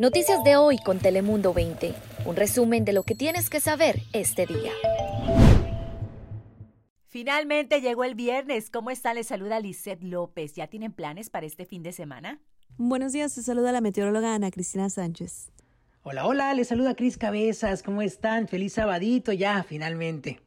Noticias de hoy con Telemundo 20. Un resumen de lo que tienes que saber este día. Finalmente llegó el viernes. ¿Cómo está? Les saluda Lisette López. ¿Ya tienen planes para este fin de semana? Buenos días, se saluda la meteoróloga Ana Cristina Sánchez. Hola, hola, les saluda Cris Cabezas. ¿Cómo están? Feliz sabadito ya, finalmente.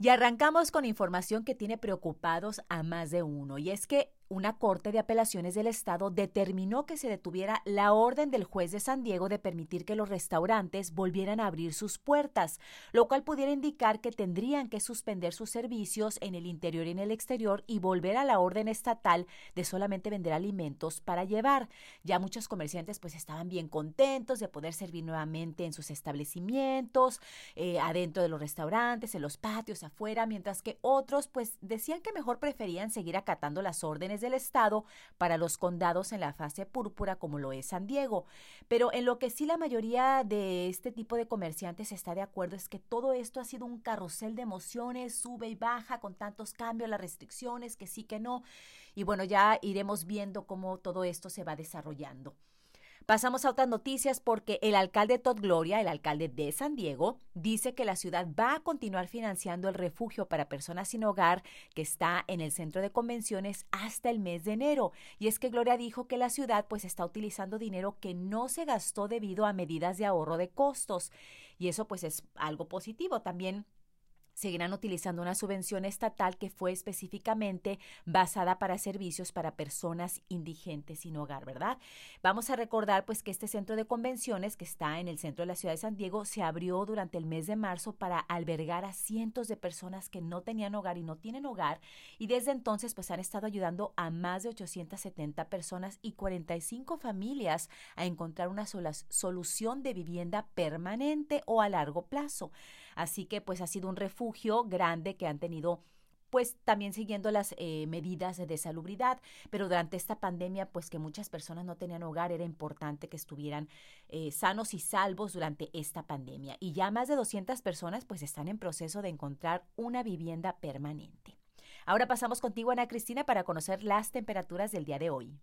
Y arrancamos con información que tiene preocupados a más de uno. Y es que una corte de apelaciones del estado determinó que se detuviera la orden del juez de San Diego de permitir que los restaurantes volvieran a abrir sus puertas, lo cual pudiera indicar que tendrían que suspender sus servicios en el interior y en el exterior y volver a la orden estatal de solamente vender alimentos para llevar. Ya muchos comerciantes pues estaban bien contentos de poder servir nuevamente en sus establecimientos, eh, adentro de los restaurantes, en los patios, afuera, mientras que otros pues decían que mejor preferían seguir acatando las órdenes del Estado para los condados en la fase púrpura como lo es San Diego. Pero en lo que sí la mayoría de este tipo de comerciantes está de acuerdo es que todo esto ha sido un carrusel de emociones, sube y baja con tantos cambios, las restricciones, que sí, que no. Y bueno, ya iremos viendo cómo todo esto se va desarrollando. Pasamos a otras noticias porque el alcalde Todd Gloria, el alcalde de San Diego, dice que la ciudad va a continuar financiando el refugio para personas sin hogar que está en el centro de convenciones hasta el mes de enero. Y es que Gloria dijo que la ciudad pues está utilizando dinero que no se gastó debido a medidas de ahorro de costos. Y eso pues es algo positivo. También seguirán utilizando una subvención estatal que fue específicamente basada para servicios para personas indigentes sin hogar, ¿verdad? Vamos a recordar pues que este centro de convenciones que está en el centro de la ciudad de San Diego se abrió durante el mes de marzo para albergar a cientos de personas que no tenían hogar y no tienen hogar y desde entonces pues han estado ayudando a más de 870 personas y 45 familias a encontrar una sola solución de vivienda permanente o a largo plazo. Así que pues ha sido un refugio grande que han tenido pues también siguiendo las eh, medidas de salubridad, pero durante esta pandemia, pues que muchas personas no tenían hogar, era importante que estuvieran eh, sanos y salvos durante esta pandemia. Y ya más de 200 personas pues están en proceso de encontrar una vivienda permanente. Ahora pasamos contigo, Ana Cristina, para conocer las temperaturas del día de hoy.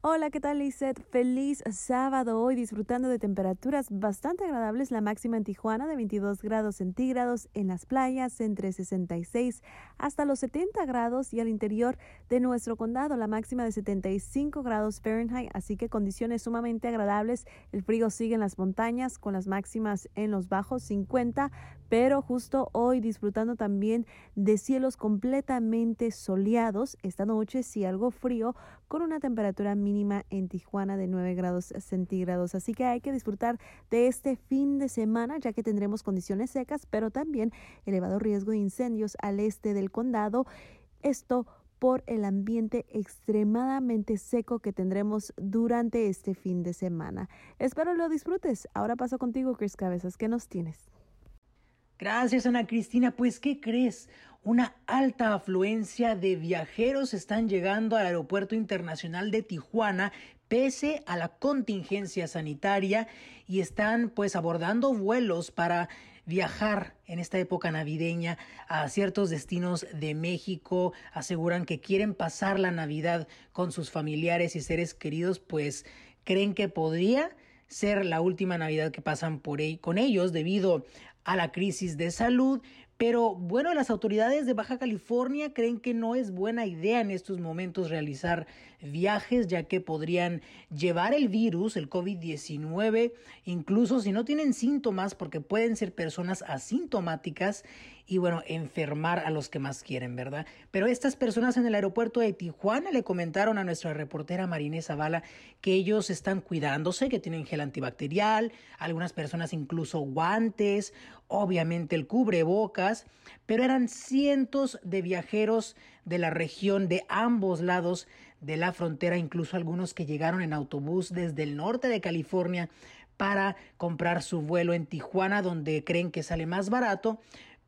Hola, ¿qué tal, Lizeth? Feliz sábado hoy, disfrutando de temperaturas bastante agradables. La máxima en Tijuana de 22 grados centígrados, en las playas entre 66 hasta los 70 grados y al interior de nuestro condado la máxima de 75 grados Fahrenheit. Así que condiciones sumamente agradables. El frío sigue en las montañas con las máximas en los bajos 50, pero justo hoy disfrutando también de cielos completamente soleados. Esta noche sí algo frío con una temperatura mínima en Tijuana de 9 grados centígrados. Así que hay que disfrutar de este fin de semana ya que tendremos condiciones secas, pero también elevado riesgo de incendios al este del condado. Esto por el ambiente extremadamente seco que tendremos durante este fin de semana. Espero lo disfrutes. Ahora paso contigo, Chris Cabezas. ¿Qué nos tienes? Gracias, Ana Cristina. Pues, ¿qué crees? Una alta afluencia de viajeros están llegando al Aeropuerto Internacional de Tijuana pese a la contingencia sanitaria y están pues abordando vuelos para viajar en esta época navideña a ciertos destinos de México, aseguran que quieren pasar la Navidad con sus familiares y seres queridos, pues creen que podría ser la última Navidad que pasan por con ellos debido a la crisis de salud, pero bueno, las autoridades de Baja California creen que no es buena idea en estos momentos realizar viajes ya que podrían llevar el virus, el COVID-19, incluso si no tienen síntomas porque pueden ser personas asintomáticas y bueno, enfermar a los que más quieren, ¿verdad? Pero estas personas en el aeropuerto de Tijuana le comentaron a nuestra reportera Marinés Zavala que ellos están cuidándose, que tienen gel antibacterial, algunas personas incluso guantes, obviamente el cubrebocas, pero eran cientos de viajeros de la región de ambos lados de la frontera, incluso algunos que llegaron en autobús desde el norte de California para comprar su vuelo en Tijuana, donde creen que sale más barato,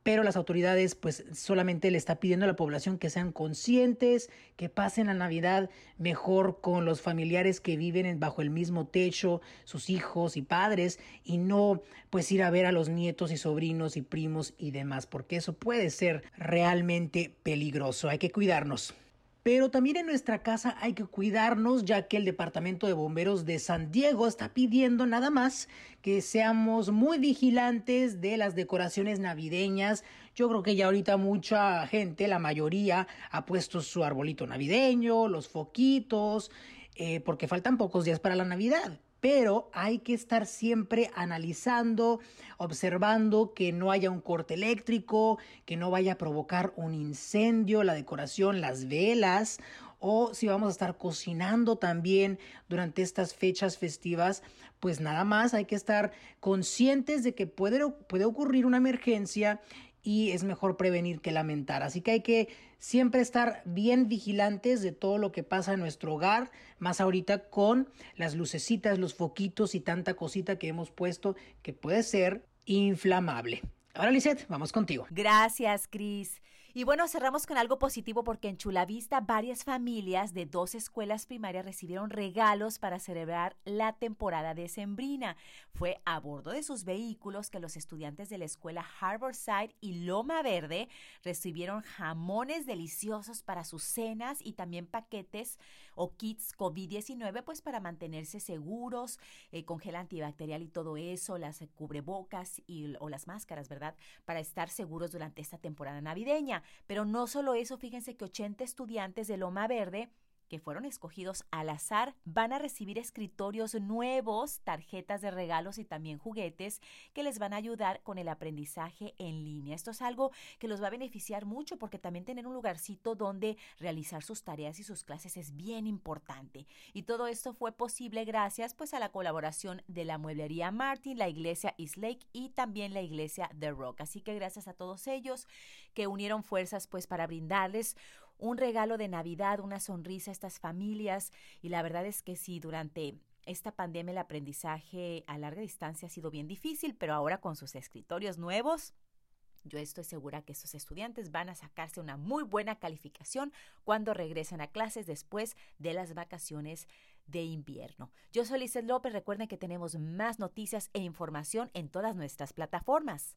pero las autoridades pues solamente le está pidiendo a la población que sean conscientes, que pasen la Navidad mejor con los familiares que viven bajo el mismo techo, sus hijos y padres y no pues ir a ver a los nietos y sobrinos y primos y demás, porque eso puede ser realmente peligroso. Hay que cuidarnos. Pero también en nuestra casa hay que cuidarnos ya que el Departamento de Bomberos de San Diego está pidiendo nada más que seamos muy vigilantes de las decoraciones navideñas. Yo creo que ya ahorita mucha gente, la mayoría, ha puesto su arbolito navideño, los foquitos, eh, porque faltan pocos días para la Navidad pero hay que estar siempre analizando, observando que no haya un corte eléctrico, que no vaya a provocar un incendio, la decoración, las velas, o si vamos a estar cocinando también durante estas fechas festivas, pues nada más hay que estar conscientes de que puede, puede ocurrir una emergencia y es mejor prevenir que lamentar. Así que hay que siempre estar bien vigilantes de todo lo que pasa en nuestro hogar, más ahorita con las lucecitas, los foquitos y tanta cosita que hemos puesto que puede ser inflamable. Ahora, Lisette, vamos contigo. Gracias, Cris. Y bueno, cerramos con algo positivo porque en Chulavista varias familias de dos escuelas primarias recibieron regalos para celebrar la temporada decembrina. Fue a bordo de sus vehículos que los estudiantes de la escuela Harborside y Loma Verde recibieron jamones deliciosos para sus cenas y también paquetes o kits COVID-19 pues para mantenerse seguros, eh, con antibacterial y todo eso, las cubrebocas y, o las máscaras, ¿verdad? Para estar seguros durante esta temporada navideña. Pero no solo eso, fíjense que 80 estudiantes de Loma Verde que fueron escogidos al azar van a recibir escritorios nuevos, tarjetas de regalos y también juguetes que les van a ayudar con el aprendizaje en línea. Esto es algo que los va a beneficiar mucho porque también tener un lugarcito donde realizar sus tareas y sus clases es bien importante. Y todo esto fue posible gracias pues a la colaboración de la mueblería Martin, la iglesia East Lake y también la iglesia The Rock. Así que gracias a todos ellos que unieron fuerzas pues para brindarles un regalo de Navidad, una sonrisa a estas familias. Y la verdad es que sí, durante esta pandemia el aprendizaje a larga distancia ha sido bien difícil, pero ahora con sus escritorios nuevos, yo estoy segura que estos estudiantes van a sacarse una muy buena calificación cuando regresen a clases después de las vacaciones de invierno. Yo soy Lizeth López. Recuerden que tenemos más noticias e información en todas nuestras plataformas.